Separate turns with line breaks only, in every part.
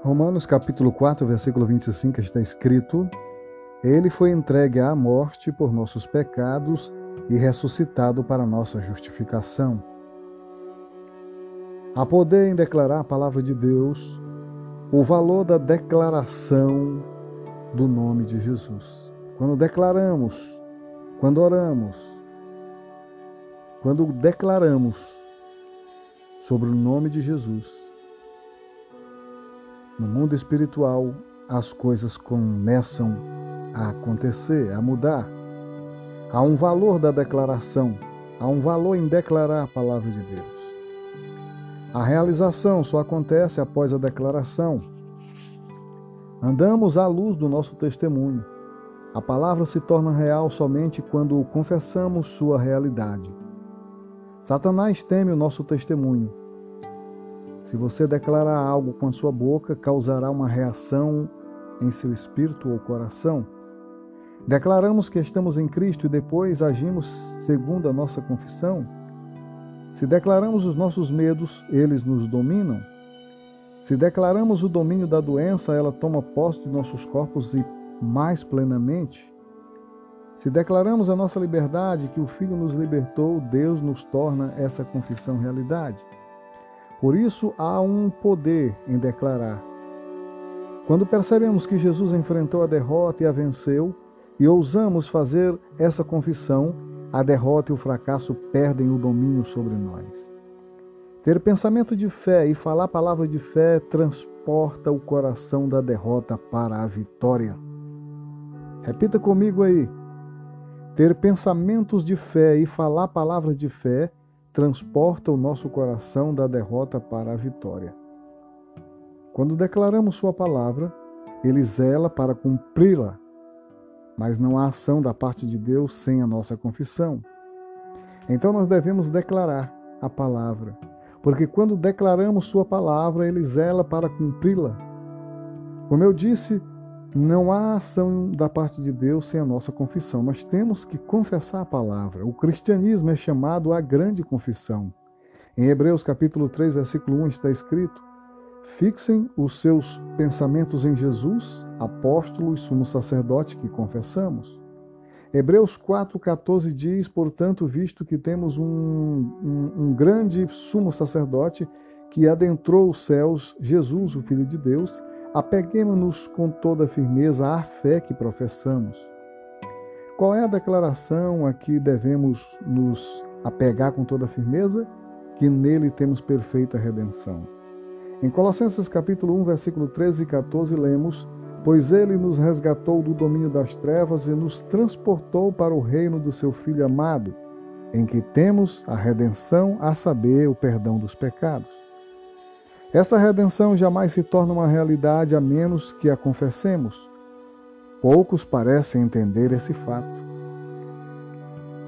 Romanos capítulo 4, versículo 25 está escrito: Ele foi entregue à morte por nossos pecados e ressuscitado para nossa justificação. Há poder em declarar a palavra de Deus, o valor da declaração do nome de Jesus. Quando declaramos, quando oramos, quando declaramos sobre o nome de Jesus, no mundo espiritual as coisas começam a acontecer, a mudar. Há um valor da declaração, há um valor em declarar a palavra de Deus. A realização só acontece após a declaração. Andamos à luz do nosso testemunho. A palavra se torna real somente quando confessamos sua realidade. Satanás teme o nosso testemunho. Se você declarar algo com a sua boca, causará uma reação em seu espírito ou coração. Declaramos que estamos em Cristo e depois agimos segundo a nossa confissão. Se declaramos os nossos medos, eles nos dominam. Se declaramos o domínio da doença, ela toma posse de nossos corpos e mais plenamente. Se declaramos a nossa liberdade, que o Filho nos libertou, Deus nos torna essa confissão realidade. Por isso há um poder em declarar. Quando percebemos que Jesus enfrentou a derrota e a venceu, e ousamos fazer essa confissão, a derrota e o fracasso perdem o domínio sobre nós. Ter pensamento de fé e falar a palavra de fé transporta o coração da derrota para a vitória. Repita comigo aí. Ter pensamentos de fé e falar palavras de fé transporta o nosso coração da derrota para a vitória. Quando declaramos Sua palavra, Ele zela para cumpri-la mas não há ação da parte de Deus sem a nossa confissão. Então nós devemos declarar a palavra, porque quando declaramos Sua palavra, Ele zela para cumpri-la. Como eu disse, não há ação da parte de Deus sem a nossa confissão. Nós temos que confessar a palavra. O cristianismo é chamado a grande confissão. Em Hebreus capítulo 3, versículo 1 está escrito: Fixem os seus pensamentos em Jesus, apóstolo e sumo sacerdote que confessamos. Hebreus 4,14 diz: Portanto, visto que temos um, um, um grande sumo sacerdote que adentrou os céus, Jesus, o Filho de Deus, apeguemos-nos com toda firmeza à fé que professamos. Qual é a declaração a que devemos nos apegar com toda firmeza? Que nele temos perfeita redenção. Em Colossenses capítulo 1, versículo 13 e 14, lemos: Pois ele nos resgatou do domínio das trevas e nos transportou para o reino do seu Filho amado, em que temos a redenção, a saber, o perdão dos pecados. Essa redenção jamais se torna uma realidade a menos que a confessemos. Poucos parecem entender esse fato.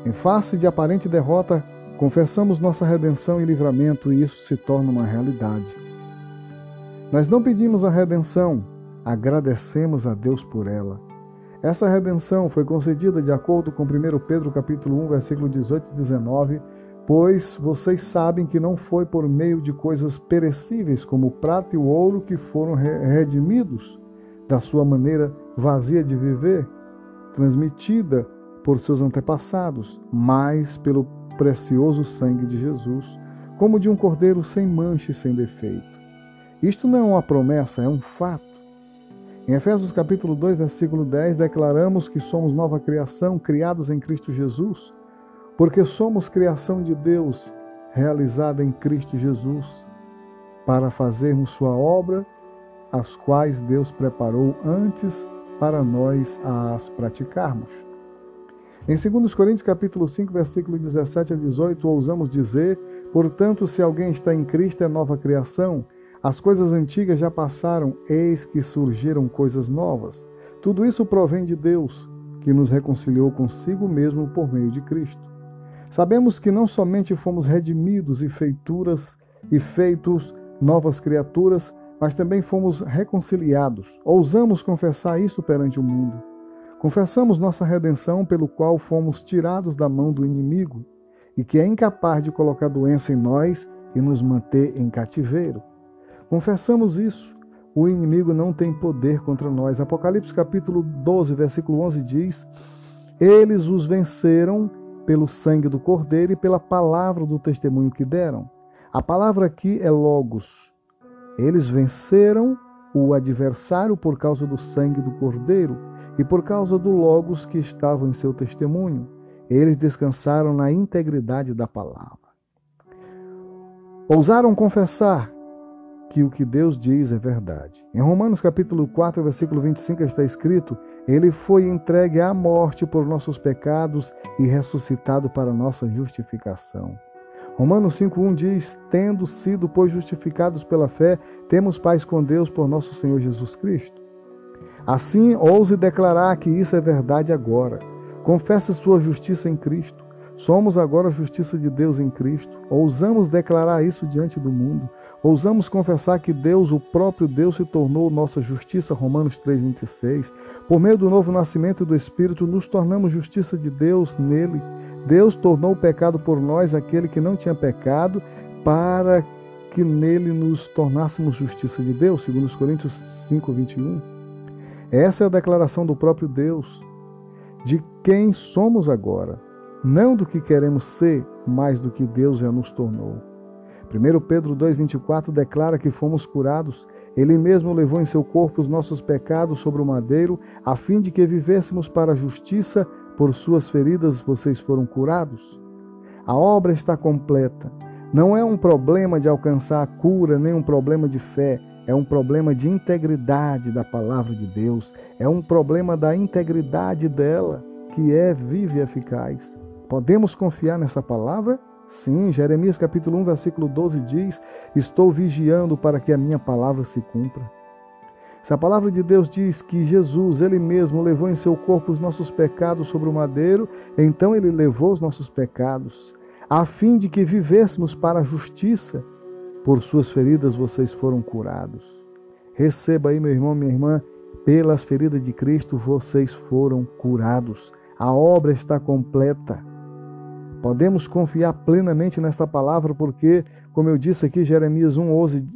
Em face de aparente derrota, confessamos nossa redenção e livramento e isso se torna uma realidade. Nós não pedimos a redenção, agradecemos a Deus por ela. Essa redenção foi concedida de acordo com 1 Pedro capítulo 1, versículo 18 e 19, pois vocês sabem que não foi por meio de coisas perecíveis como o prata e o ouro que foram redimidos da sua maneira vazia de viver, transmitida por seus antepassados, mas pelo precioso sangue de Jesus, como de um cordeiro sem mancha e sem defeito. Isto não é uma promessa, é um fato. Em Efésios capítulo 2, versículo 10, declaramos que somos nova criação, criados em Cristo Jesus, porque somos criação de Deus, realizada em Cristo Jesus, para fazermos sua obra, as quais Deus preparou antes para nós as praticarmos. Em 2 Coríntios capítulo 5, versículo 17 a 18, ousamos dizer: "Portanto, se alguém está em Cristo, é nova criação, as coisas antigas já passaram, eis que surgiram coisas novas. Tudo isso provém de Deus, que nos reconciliou consigo mesmo por meio de Cristo. Sabemos que não somente fomos redimidos e feituras e feitos novas criaturas, mas também fomos reconciliados. Ousamos confessar isso perante o mundo. Confessamos nossa redenção, pelo qual fomos tirados da mão do inimigo e que é incapaz de colocar doença em nós e nos manter em cativeiro. Confessamos isso, o inimigo não tem poder contra nós. Apocalipse capítulo 12, versículo 11 diz: Eles os venceram pelo sangue do Cordeiro e pela palavra do testemunho que deram. A palavra aqui é logos. Eles venceram o adversário por causa do sangue do Cordeiro e por causa do logos que estavam em seu testemunho. Eles descansaram na integridade da palavra. Ousaram confessar que o que Deus diz é verdade. Em Romanos capítulo 4, versículo 25 está escrito: Ele foi entregue à morte por nossos pecados e ressuscitado para nossa justificação. Romanos 5:1 diz: Tendo sido pois justificados pela fé, temos paz com Deus por nosso Senhor Jesus Cristo. Assim, ouse declarar que isso é verdade agora. Confesse sua justiça em Cristo. Somos agora a justiça de Deus em Cristo. Ousamos declarar isso diante do mundo. Ousamos confessar que Deus, o próprio Deus, se tornou nossa justiça, Romanos 3,26. Por meio do novo nascimento do Espírito, nos tornamos justiça de Deus nele. Deus tornou o pecado por nós aquele que não tinha pecado, para que nele nos tornássemos justiça de Deus, segundo os Coríntios 5:21. Essa é a declaração do próprio Deus de quem somos agora, não do que queremos ser, mas do que Deus já nos tornou. 1 Pedro 2,24 declara que fomos curados. Ele mesmo levou em seu corpo os nossos pecados sobre o madeiro, a fim de que vivêssemos para a justiça, por suas feridas vocês foram curados. A obra está completa. Não é um problema de alcançar a cura, nem um problema de fé. É um problema de integridade da palavra de Deus. É um problema da integridade dela, que é viva e eficaz. Podemos confiar nessa palavra? Sim, Jeremias capítulo 1, versículo 12 diz: Estou vigiando para que a minha palavra se cumpra. Se a palavra de Deus diz que Jesus, ele mesmo, levou em seu corpo os nossos pecados sobre o madeiro, então ele levou os nossos pecados, a fim de que vivêssemos para a justiça. Por suas feridas vocês foram curados. Receba aí, meu irmão, minha irmã, pelas feridas de Cristo vocês foram curados. A obra está completa. Podemos confiar plenamente nesta palavra, porque, como eu disse aqui, Jeremias 1,12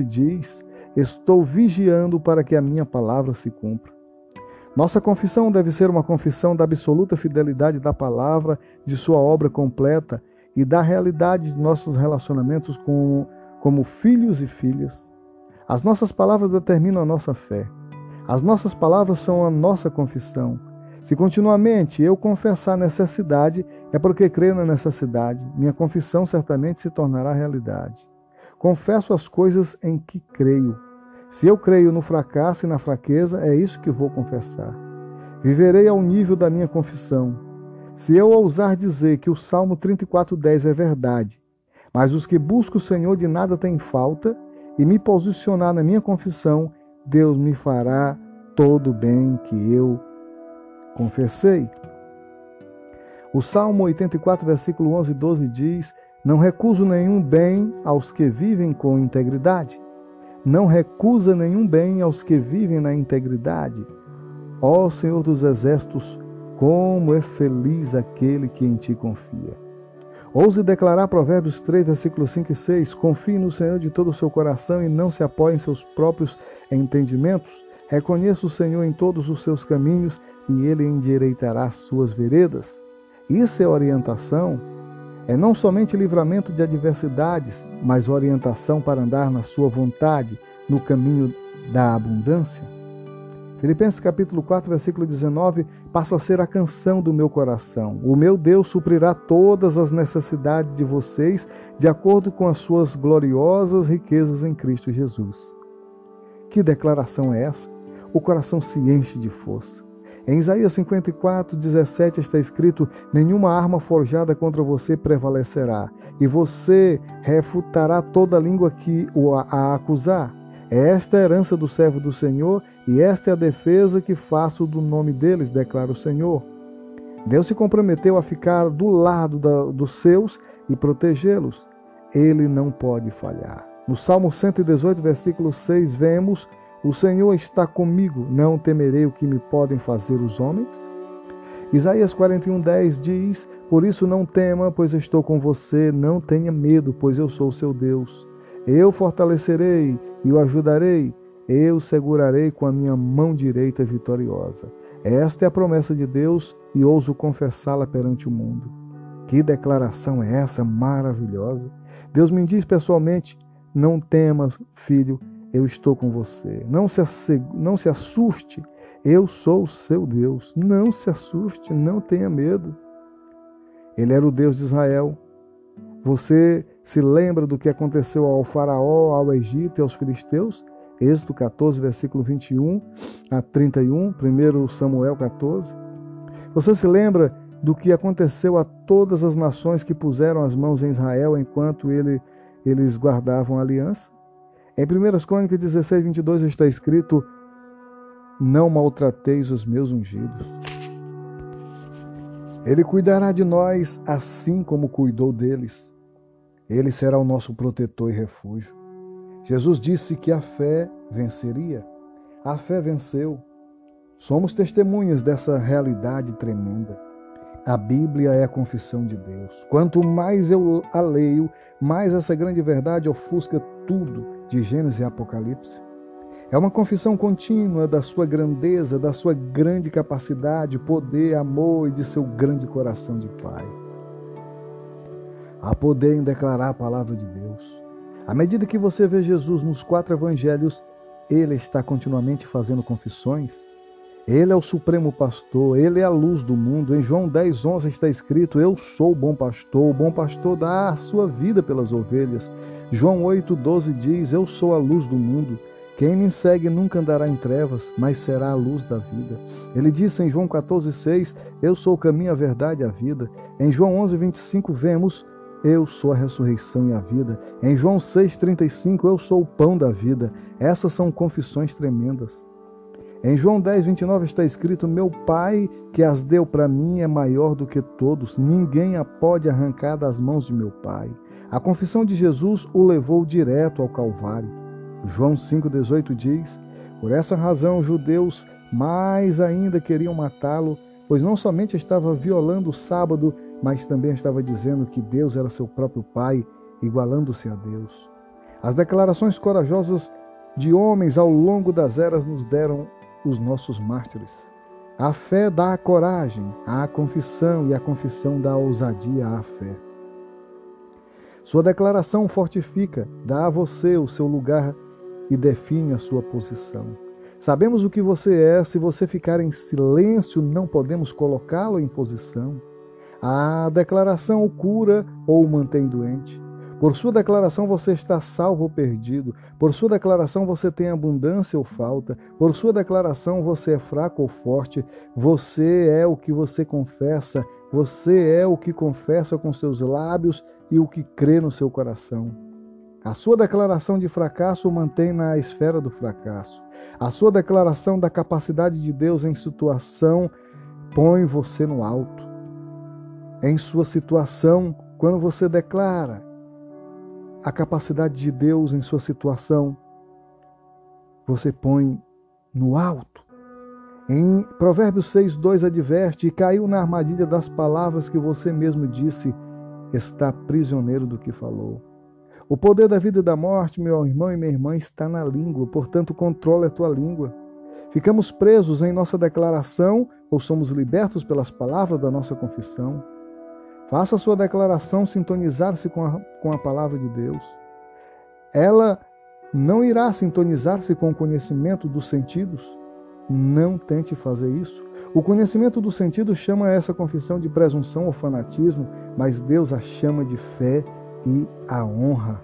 1, diz: Estou vigiando para que a minha palavra se cumpra. Nossa confissão deve ser uma confissão da absoluta fidelidade da palavra, de sua obra completa e da realidade de nossos relacionamentos com, como filhos e filhas. As nossas palavras determinam a nossa fé. As nossas palavras são a nossa confissão. Se continuamente eu confessar necessidade, é porque creio na necessidade. Minha confissão certamente se tornará realidade. Confesso as coisas em que creio. Se eu creio no fracasso e na fraqueza, é isso que vou confessar. Viverei ao nível da minha confissão. Se eu ousar dizer que o Salmo 34:10 é verdade, mas os que buscam o Senhor de nada têm falta, e me posicionar na minha confissão, Deus me fará todo o bem que eu confessei. O Salmo 84, versículo 11 e 12 diz: Não recuso nenhum bem aos que vivem com integridade. Não recusa nenhum bem aos que vivem na integridade. Ó Senhor dos exércitos, como é feliz aquele que em ti confia. Ouse declarar Provérbios 3, versículos 5 e 6: Confie no Senhor de todo o seu coração e não se apoie em seus próprios entendimentos. Reconheça o Senhor em todos os seus caminhos e ele endireitará suas veredas. Isso é orientação. É não somente livramento de adversidades, mas orientação para andar na sua vontade, no caminho da abundância. Filipenses capítulo 4, versículo 19, passa a ser a canção do meu coração. O meu Deus suprirá todas as necessidades de vocês de acordo com as suas gloriosas riquezas em Cristo Jesus. Que declaração é essa? O coração se enche de força. Em Isaías 54, 17 está escrito: Nenhuma arma forjada contra você prevalecerá, e você refutará toda língua que o a acusar. Esta é a herança do servo do Senhor, e esta é a defesa que faço do nome deles, declara o Senhor. Deus se comprometeu a ficar do lado da, dos seus e protegê-los. Ele não pode falhar. No Salmo 118, versículo 6, vemos o Senhor está comigo, não temerei o que me podem fazer os homens? Isaías 41:10 diz: Por isso não tema, pois estou com você, não tenha medo, pois eu sou o seu Deus. Eu fortalecerei e o ajudarei. Eu segurarei com a minha mão direita vitoriosa. Esta é a promessa de Deus e ouso confessá-la perante o mundo. Que declaração é essa maravilhosa? Deus me diz pessoalmente: não temas, filho, eu estou com você. Não se, não se assuste, eu sou o seu Deus. Não se assuste, não tenha medo. Ele era o Deus de Israel. Você se lembra do que aconteceu ao Faraó, ao Egito e aos filisteus? Êxodo 14, versículo 21 a 31, 1 Samuel 14. Você se lembra do que aconteceu a todas as nações que puseram as mãos em Israel enquanto ele, eles guardavam a aliança? Em 1 Crônicas 16, 22 está escrito: Não maltrateis os meus ungidos. Ele cuidará de nós assim como cuidou deles. Ele será o nosso protetor e refúgio. Jesus disse que a fé venceria. A fé venceu. Somos testemunhas dessa realidade tremenda. A Bíblia é a confissão de Deus. Quanto mais eu a leio, mais essa grande verdade ofusca tudo de Gênesis e Apocalipse. É uma confissão contínua da sua grandeza, da sua grande capacidade, poder, amor e de seu grande coração de Pai. Há poder em declarar a palavra de Deus. À medida que você vê Jesus nos quatro evangelhos, ele está continuamente fazendo confissões. Ele é o supremo pastor, ele é a luz do mundo. Em João 10, 11 está escrito: Eu sou o bom pastor, o bom pastor dá a sua vida pelas ovelhas. João 8,12 diz: Eu sou a luz do mundo. Quem me segue nunca andará em trevas, mas será a luz da vida. Ele disse em João 14,6: Eu sou o caminho, a verdade e a vida. Em João 11,25 vemos: Eu sou a ressurreição e a vida. Em João 6,35 Eu sou o pão da vida. Essas são confissões tremendas. Em João 10, 29 está escrito: Meu Pai que as deu para mim é maior do que todos, ninguém a pode arrancar das mãos de meu Pai. A confissão de Jesus o levou direto ao Calvário. João 5,18 diz: Por essa razão, os judeus mais ainda queriam matá-lo, pois não somente estava violando o sábado, mas também estava dizendo que Deus era seu próprio Pai, igualando-se a Deus. As declarações corajosas de homens ao longo das eras nos deram os nossos mártires. A fé dá a coragem, a confissão e a confissão dá a ousadia à fé. Sua declaração fortifica, dá a você o seu lugar e define a sua posição. Sabemos o que você é, se você ficar em silêncio, não podemos colocá-lo em posição. A declaração o cura ou o mantém doente. Por sua declaração você está salvo ou perdido. Por sua declaração você tem abundância ou falta. Por sua declaração você é fraco ou forte. Você é o que você confessa. Você é o que confessa com seus lábios e o que crê no seu coração. A sua declaração de fracasso o mantém na esfera do fracasso. A sua declaração da capacidade de Deus em situação põe você no alto. Em sua situação, quando você declara a capacidade de Deus em sua situação, você põe no alto. Em Provérbios 6, 2 adverte: e caiu na armadilha das palavras que você mesmo disse, está prisioneiro do que falou. O poder da vida e da morte, meu irmão e minha irmã, está na língua, portanto, controle a tua língua. Ficamos presos em nossa declaração ou somos libertos pelas palavras da nossa confissão? Faça sua declaração sintonizar-se com a, com a palavra de Deus. Ela não irá sintonizar-se com o conhecimento dos sentidos. Não tente fazer isso. O conhecimento dos sentidos chama essa confissão de presunção ou fanatismo, mas Deus a chama de fé e a honra.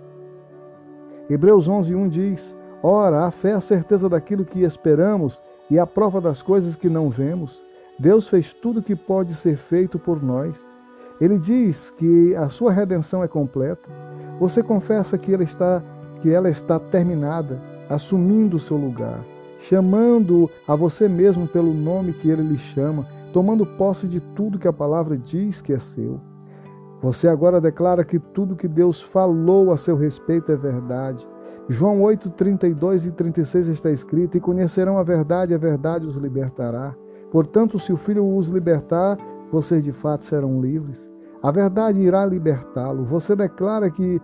Hebreus 11:1 diz: Ora, a fé é a certeza daquilo que esperamos e a prova das coisas que não vemos. Deus fez tudo o que pode ser feito por nós. Ele diz que a sua redenção é completa. Você confessa que ela está, que ela está terminada, assumindo o seu lugar, chamando a você mesmo pelo nome que ele lhe chama, tomando posse de tudo que a palavra diz que é seu. Você agora declara que tudo que Deus falou a seu respeito é verdade. João 8, 32 e 36 está escrito: E conhecerão a verdade, a verdade os libertará. Portanto, se o Filho os libertar, vocês de fato serão livres. A verdade irá libertá-lo. Você declara que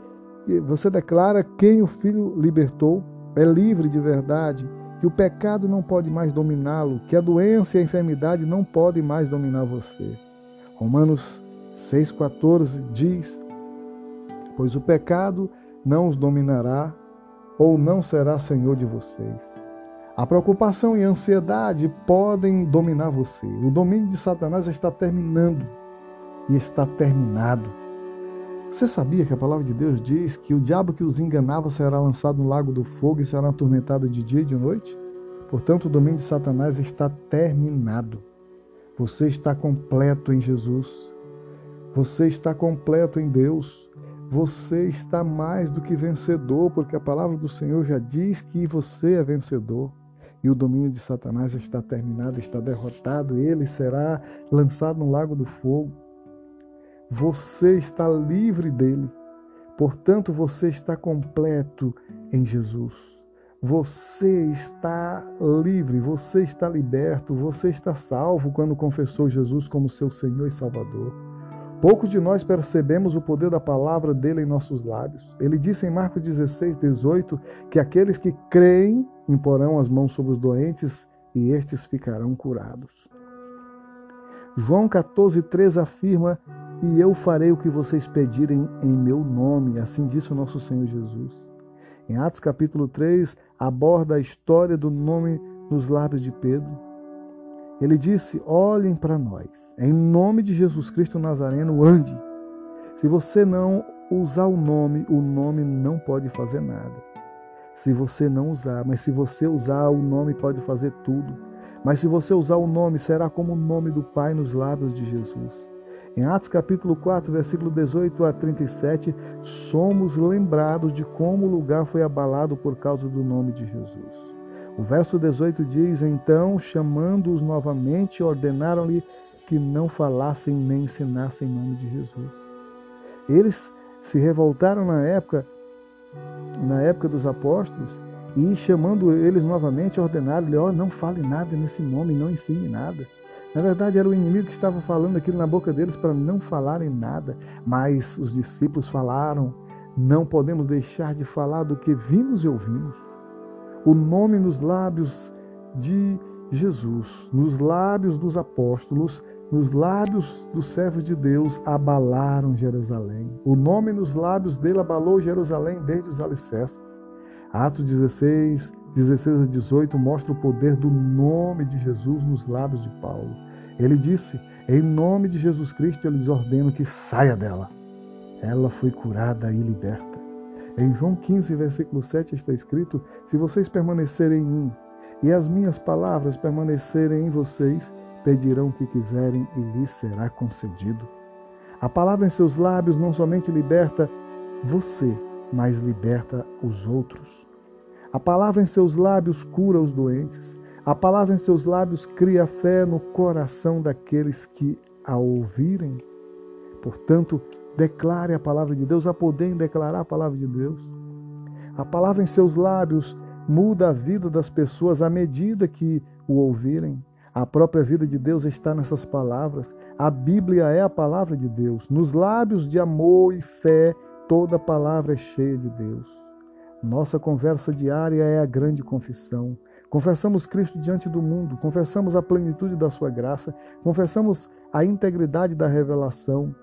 você declara quem o Filho libertou. é livre de verdade, que o pecado não pode mais dominá-lo, que a doença e a enfermidade não podem mais dominar você. Romanos 6,14 diz: Pois o pecado não os dominará ou não será senhor de vocês. A preocupação e a ansiedade podem dominar você. O domínio de Satanás está terminando e está terminado. Você sabia que a palavra de Deus diz que o diabo que os enganava será lançado no lago do fogo e será atormentado de dia e de noite? Portanto, o domínio de Satanás está terminado. Você está completo em Jesus. Você está completo em Deus. Você está mais do que vencedor, porque a palavra do Senhor já diz que você é vencedor. E o domínio de Satanás está terminado, está derrotado, ele será lançado no lago do fogo. Você está livre dele. Portanto, você está completo em Jesus. Você está livre, você está liberto, você está salvo quando confessou Jesus como seu Senhor e Salvador. Poucos de nós percebemos o poder da palavra dele em nossos lábios. Ele disse em Marcos 16, 18 que aqueles que creem imporão as mãos sobre os doentes e estes ficarão curados. João 14, 3 afirma e eu farei o que vocês pedirem em meu nome. Assim disse o nosso Senhor Jesus. Em Atos capítulo 3, aborda a história do nome nos lábios de Pedro. Ele disse: Olhem para nós. Em nome de Jesus Cristo Nazareno, ande. Se você não usar o nome, o nome não pode fazer nada. Se você não usar, mas se você usar, o nome pode fazer tudo. Mas se você usar o nome, será como o nome do Pai nos lábios de Jesus. Em Atos capítulo 4, versículo 18 a 37, somos lembrados de como o lugar foi abalado por causa do nome de Jesus. O verso 18 diz: Então, chamando-os novamente, ordenaram-lhe que não falassem nem ensinassem em nome de Jesus. Eles se revoltaram na época, na época dos apóstolos, e chamando eles novamente, ordenaram-lhe: oh, não fale nada nesse nome, não ensine nada. Na verdade, era o inimigo que estava falando aquilo na boca deles para não falarem nada. Mas os discípulos falaram: não podemos deixar de falar do que vimos e ouvimos. O nome nos lábios de Jesus, nos lábios dos apóstolos, nos lábios dos servos de Deus, abalaram Jerusalém. O nome nos lábios dele abalou Jerusalém desde os alicerces. Atos 16, 16 a 18 mostra o poder do nome de Jesus nos lábios de Paulo. Ele disse: Em nome de Jesus Cristo eu lhes ordeno que saia dela. Ela foi curada e liberta. Em João 15, versículo 7 está escrito: Se vocês permanecerem em mim e as minhas palavras permanecerem em vocês, pedirão o que quiserem e lhes será concedido. A palavra em seus lábios não somente liberta você, mas liberta os outros. A palavra em seus lábios cura os doentes. A palavra em seus lábios cria fé no coração daqueles que a ouvirem. Portanto, declare a palavra de Deus, há poder em declarar a palavra de Deus. A palavra em seus lábios muda a vida das pessoas à medida que o ouvirem. A própria vida de Deus está nessas palavras. A Bíblia é a palavra de Deus. Nos lábios de amor e fé, toda palavra é cheia de Deus. Nossa conversa diária é a grande confissão. Confessamos Cristo diante do mundo, confessamos a plenitude da Sua graça, confessamos a integridade da revelação.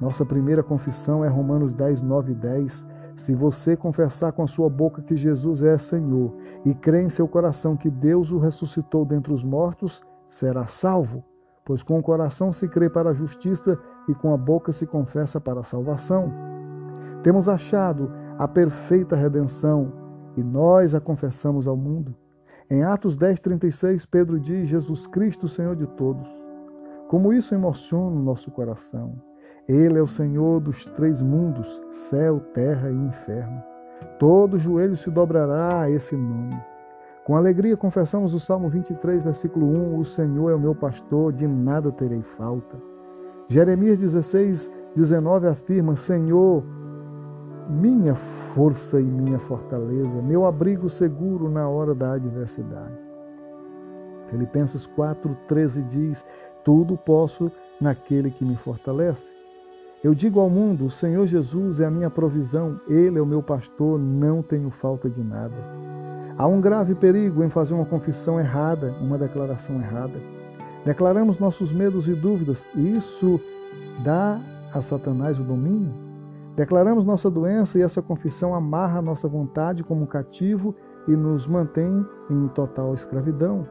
Nossa primeira confissão é Romanos 10, 9 e 10. Se você confessar com a sua boca que Jesus é Senhor e crer em seu coração que Deus o ressuscitou dentre os mortos, será salvo, pois com o coração se crê para a justiça e com a boca se confessa para a salvação. Temos achado a perfeita redenção e nós a confessamos ao mundo. Em Atos 10:36, Pedro diz: Jesus Cristo, Senhor de todos. Como isso emociona o nosso coração. Ele é o Senhor dos três mundos, céu, terra e inferno. Todo joelho se dobrará a esse nome. Com alegria confessamos o Salmo 23, versículo 1: O Senhor é o meu pastor, de nada terei falta. Jeremias 16, 19 afirma: Senhor, minha força e minha fortaleza, meu abrigo seguro na hora da adversidade. Filipenses 4,13 diz: Tudo posso naquele que me fortalece. Eu digo ao mundo: o Senhor Jesus é a minha provisão, Ele é o meu pastor, não tenho falta de nada. Há um grave perigo em fazer uma confissão errada, uma declaração errada. Declaramos nossos medos e dúvidas e isso dá a Satanás o domínio. Declaramos nossa doença e essa confissão amarra nossa vontade como cativo e nos mantém em total escravidão.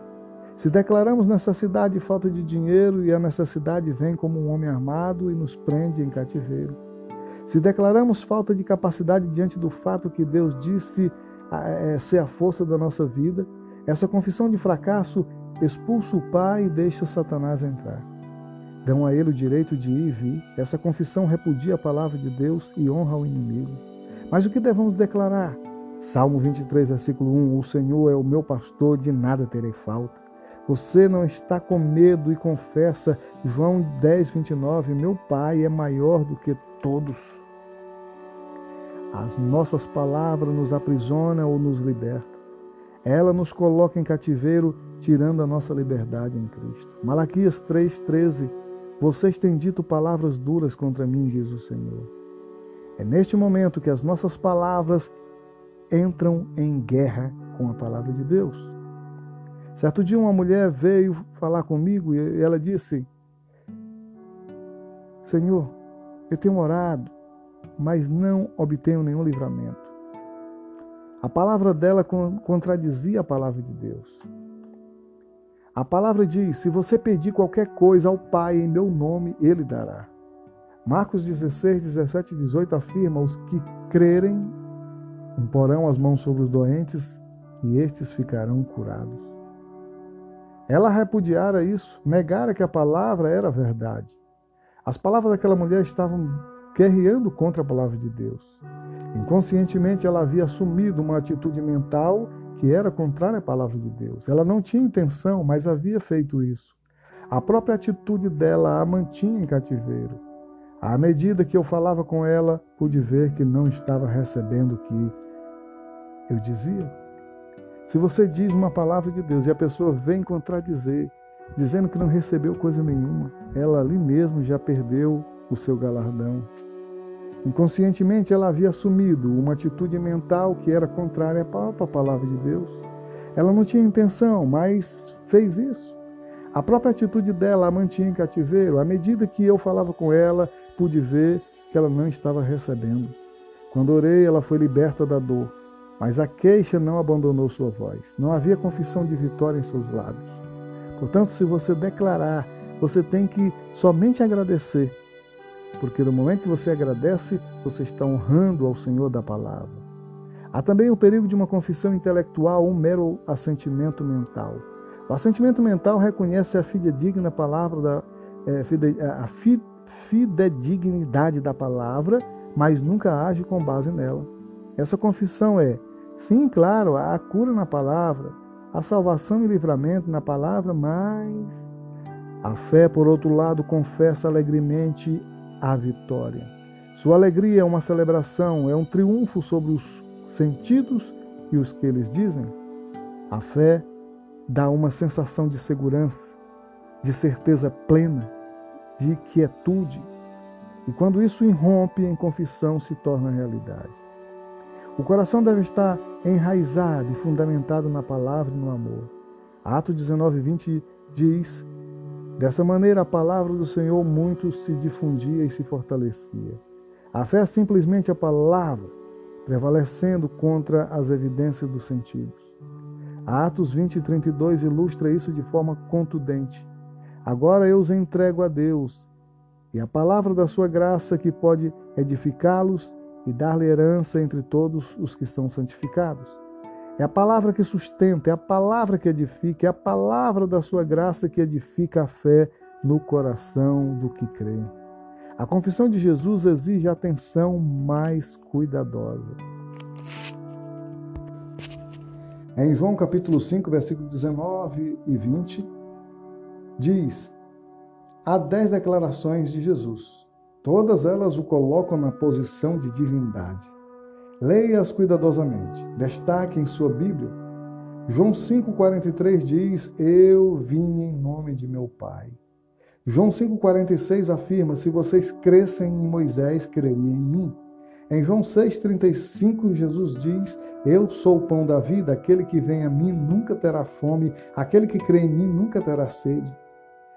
Se declaramos necessidade e falta de dinheiro e a necessidade vem como um homem armado e nos prende em cativeiro. Se declaramos falta de capacidade diante do fato que Deus disse é, ser a força da nossa vida, essa confissão de fracasso expulsa o Pai e deixa Satanás entrar. Dão a ele o direito de ir e vir. Essa confissão repudia a palavra de Deus e honra o inimigo. Mas o que devemos declarar? Salmo 23, versículo 1: O Senhor é o meu pastor, de nada terei falta. Você não está com medo e confessa, João 10, 29, meu Pai é maior do que todos. As nossas palavras nos aprisionam ou nos libertam. Ela nos coloca em cativeiro, tirando a nossa liberdade em Cristo. Malaquias 3,13 Vocês têm dito palavras duras contra mim, diz o Senhor. É neste momento que as nossas palavras entram em guerra com a palavra de Deus. Certo dia, uma mulher veio falar comigo e ela disse: Senhor, eu tenho orado, mas não obtenho nenhum livramento. A palavra dela contradizia a palavra de Deus. A palavra diz: Se você pedir qualquer coisa ao Pai em meu nome, Ele dará. Marcos 16, 17 e 18 afirma: Os que crerem imporão as mãos sobre os doentes e estes ficarão curados. Ela repudiara isso, negara que a palavra era verdade. As palavras daquela mulher estavam guerreando contra a palavra de Deus. Inconscientemente, ela havia assumido uma atitude mental que era contrária à palavra de Deus. Ela não tinha intenção, mas havia feito isso. A própria atitude dela a mantinha em cativeiro. À medida que eu falava com ela, pude ver que não estava recebendo o que eu dizia. Se você diz uma palavra de Deus e a pessoa vem contradizer, dizendo que não recebeu coisa nenhuma, ela ali mesmo já perdeu o seu galardão. Inconscientemente, ela havia assumido uma atitude mental que era contrária à palavra de Deus. Ela não tinha intenção, mas fez isso. A própria atitude dela a mantinha em cativeiro. À medida que eu falava com ela, pude ver que ela não estava recebendo. Quando orei, ela foi liberta da dor, mas a queixa não abandonou sua voz. Não havia confissão de vitória em seus lábios. Portanto, se você declarar, você tem que somente agradecer porque no momento que você agradece, você está honrando ao Senhor da palavra. Há também o perigo de uma confissão intelectual, um mero assentimento mental. O assentimento mental reconhece a fidedigna palavra da é, fide, a fidedignidade da palavra, mas nunca age com base nela. Essa confissão é, sim, claro, há cura na palavra, a salvação e livramento na palavra, mas a fé, por outro lado, confessa alegremente a vitória. Sua alegria é uma celebração, é um triunfo sobre os sentidos e os que eles dizem. A fé dá uma sensação de segurança, de certeza plena, de quietude. E quando isso irrompe em confissão, se torna realidade. O coração deve estar enraizado e fundamentado na palavra e no amor. Atos 19, 20 diz Dessa maneira, a palavra do Senhor muito se difundia e se fortalecia. A fé é simplesmente a palavra, prevalecendo contra as evidências dos sentidos. Atos 20 e 32 ilustra isso de forma contundente. Agora eu os entrego a Deus e a palavra da sua graça que pode edificá-los e dar-lhe herança entre todos os que são santificados. É a palavra que sustenta, é a palavra que edifica, é a palavra da sua graça que edifica a fé no coração do que crê. A confissão de Jesus exige atenção mais cuidadosa. É em João capítulo 5, versículos 19 e 20, diz: Há dez declarações de Jesus. Todas elas o colocam na posição de divindade. Leia-as cuidadosamente. Destaque em sua Bíblia. João 5,43 diz: Eu vim em nome de meu Pai. João 5,46 afirma: Se vocês crescem em Moisés, creriam em mim. Em João 6,35, Jesus diz: Eu sou o pão da vida, aquele que vem a mim nunca terá fome, aquele que crê em mim nunca terá sede.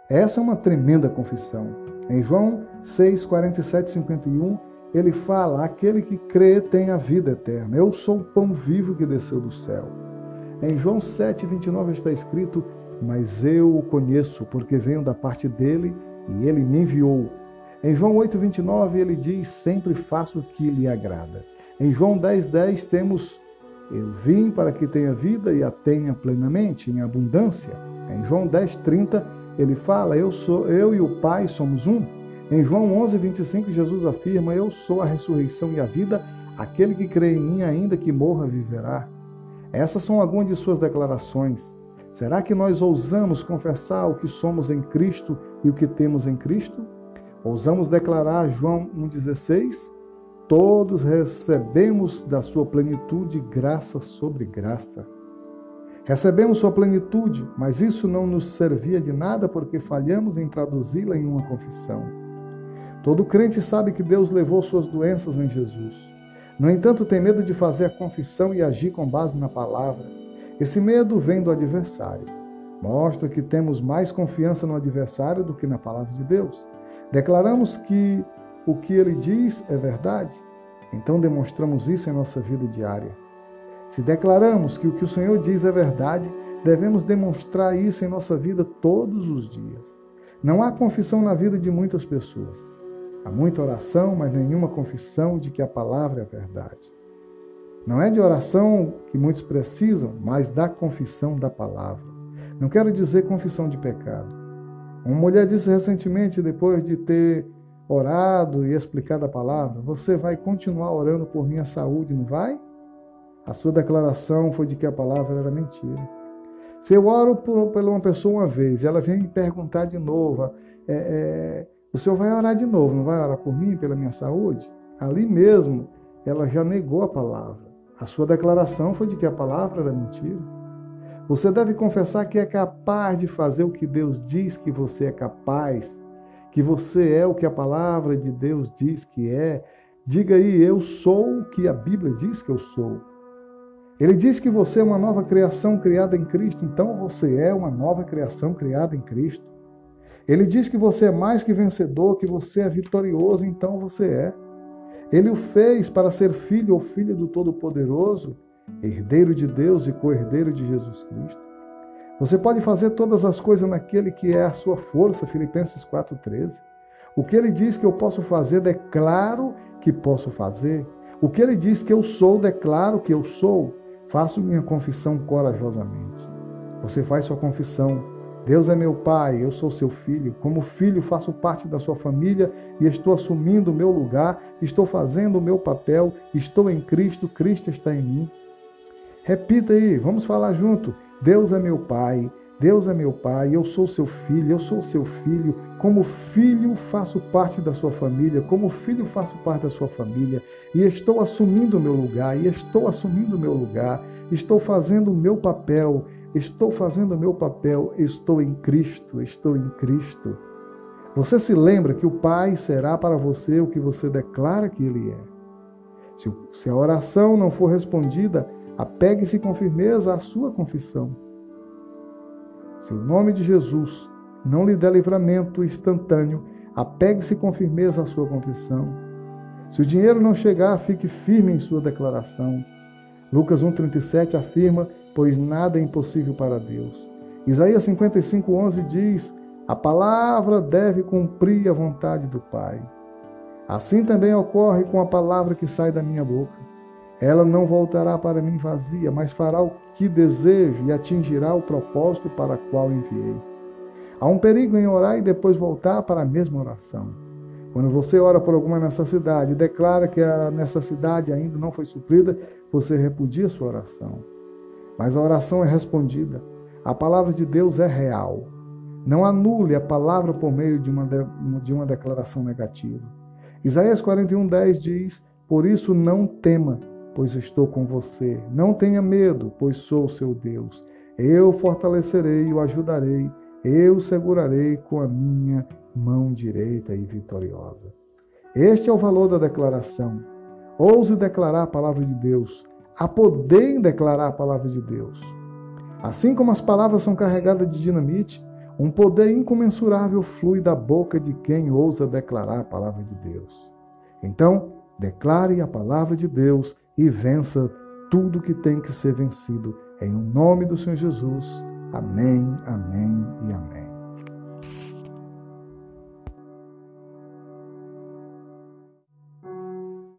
Essa é uma tremenda confissão. Em João 6, 47 51, ele fala: Aquele que crê tem a vida eterna. Eu sou o pão vivo que desceu do céu. Em João 7, 29 está escrito: Mas eu o conheço, porque venho da parte dele e ele me enviou. Em João 8, 29, ele diz: Sempre faço o que lhe agrada. Em João 10, 10, temos: Eu vim para que tenha vida e a tenha plenamente, em abundância. Em João 10, 30, ele fala: Eu sou eu e o Pai somos um. Em João 11, 25, Jesus afirma: Eu sou a ressurreição e a vida. Aquele que crê em mim, ainda que morra, viverá. Essas são algumas de suas declarações. Será que nós ousamos confessar o que somos em Cristo e o que temos em Cristo? Ousamos declarar João 1,16? Todos recebemos da sua plenitude graça sobre graça. Recebemos sua plenitude, mas isso não nos servia de nada porque falhamos em traduzi-la em uma confissão. Todo crente sabe que Deus levou suas doenças em Jesus. No entanto, tem medo de fazer a confissão e agir com base na palavra. Esse medo vem do adversário. Mostra que temos mais confiança no adversário do que na palavra de Deus. Declaramos que o que ele diz é verdade, então demonstramos isso em nossa vida diária. Se declaramos que o que o Senhor diz é verdade, devemos demonstrar isso em nossa vida todos os dias. Não há confissão na vida de muitas pessoas. Há muita oração, mas nenhuma confissão de que a palavra é verdade. Não é de oração que muitos precisam, mas da confissão da palavra. Não quero dizer confissão de pecado. Uma mulher disse recentemente, depois de ter orado e explicado a palavra: Você vai continuar orando por minha saúde, não vai? A sua declaração foi de que a palavra era mentira. Se eu oro por, por uma pessoa uma vez ela vem me perguntar de novo, é, é, o senhor vai orar de novo, não vai orar por mim, pela minha saúde? Ali mesmo, ela já negou a palavra. A sua declaração foi de que a palavra era mentira. Você deve confessar que é capaz de fazer o que Deus diz que você é capaz, que você é o que a palavra de Deus diz que é. Diga aí, eu sou o que a Bíblia diz que eu sou. Ele diz que você é uma nova criação criada em Cristo, então você é uma nova criação criada em Cristo. Ele diz que você é mais que vencedor, que você é vitorioso, então você é. Ele o fez para ser filho ou filha do Todo-Poderoso, herdeiro de Deus e co-herdeiro de Jesus Cristo. Você pode fazer todas as coisas naquele que é a sua força, Filipenses 4,13. O que ele diz que eu posso fazer, declaro que posso fazer. O que ele diz que eu sou, declaro que eu sou. Faço minha confissão corajosamente. Você faz sua confissão. Deus é meu pai, eu sou seu filho. Como filho, faço parte da sua família e estou assumindo o meu lugar, estou fazendo o meu papel, estou em Cristo, Cristo está em mim. Repita aí, vamos falar junto. Deus é meu pai, Deus é meu pai, eu sou seu filho, eu sou seu filho. Como filho, faço parte da sua família, como filho, faço parte da sua família, e estou assumindo o meu lugar, e estou assumindo o meu lugar, estou fazendo o meu papel, estou fazendo o meu papel, estou em Cristo, estou em Cristo. Você se lembra que o Pai será para você o que você declara que Ele é. Se a oração não for respondida, apegue-se com firmeza à sua confissão. Se o nome de Jesus não lhe der livramento instantâneo, apegue-se com firmeza à sua confissão. Se o dinheiro não chegar, fique firme em sua declaração. Lucas 1,37 afirma: Pois nada é impossível para Deus. Isaías 55,11 diz: A palavra deve cumprir a vontade do Pai. Assim também ocorre com a palavra que sai da minha boca. Ela não voltará para mim vazia, mas fará o que desejo e atingirá o propósito para o qual enviei. Há um perigo em orar e depois voltar para a mesma oração. Quando você ora por alguma necessidade e declara que a necessidade ainda não foi suprida, você repudia sua oração. Mas a oração é respondida. A palavra de Deus é real. Não anule a palavra por meio de uma, de, de uma declaração negativa. Isaías 41,10 diz: Por isso não tema, pois estou com você. Não tenha medo, pois sou seu Deus. Eu fortalecerei e o ajudarei, eu segurarei com a minha mão direita e vitoriosa. Este é o valor da declaração. Ouse declarar a palavra de Deus. há poder declarar a palavra de Deus. Assim como as palavras são carregadas de dinamite, um poder incomensurável flui da boca de quem ousa declarar a palavra de Deus. Então, declare a palavra de Deus e vença tudo que tem que ser vencido. Em nome do Senhor Jesus. Amém, amém e amém.